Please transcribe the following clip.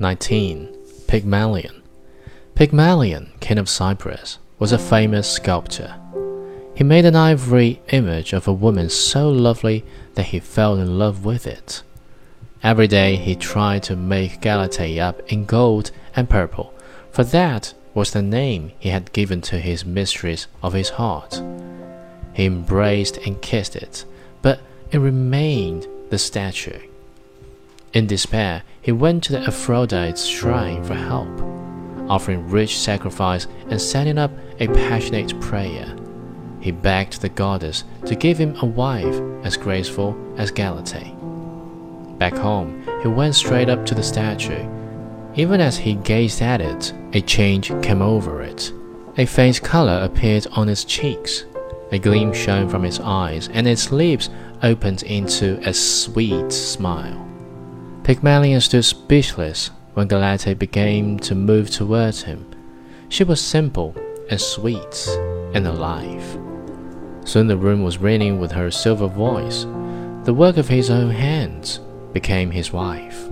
19. Pygmalion. Pygmalion, king of Cyprus, was a famous sculptor. He made an ivory image of a woman so lovely that he fell in love with it. Every day he tried to make Galatea up in gold and purple, for that was the name he had given to his mistress of his heart. He embraced and kissed it, but it remained the statue. In despair, he went to the Aphrodite's shrine for help, offering rich sacrifice and setting up a passionate prayer. He begged the goddess to give him a wife as graceful as Galatea. Back home, he went straight up to the statue. Even as he gazed at it, a change came over it. A faint color appeared on its cheeks. A gleam shone from its eyes, and its lips opened into a sweet smile. Pygmalion stood speechless when Galatea began to move towards him. She was simple and sweet and alive. Soon the room was ringing with her silver voice. The work of his own hands became his wife.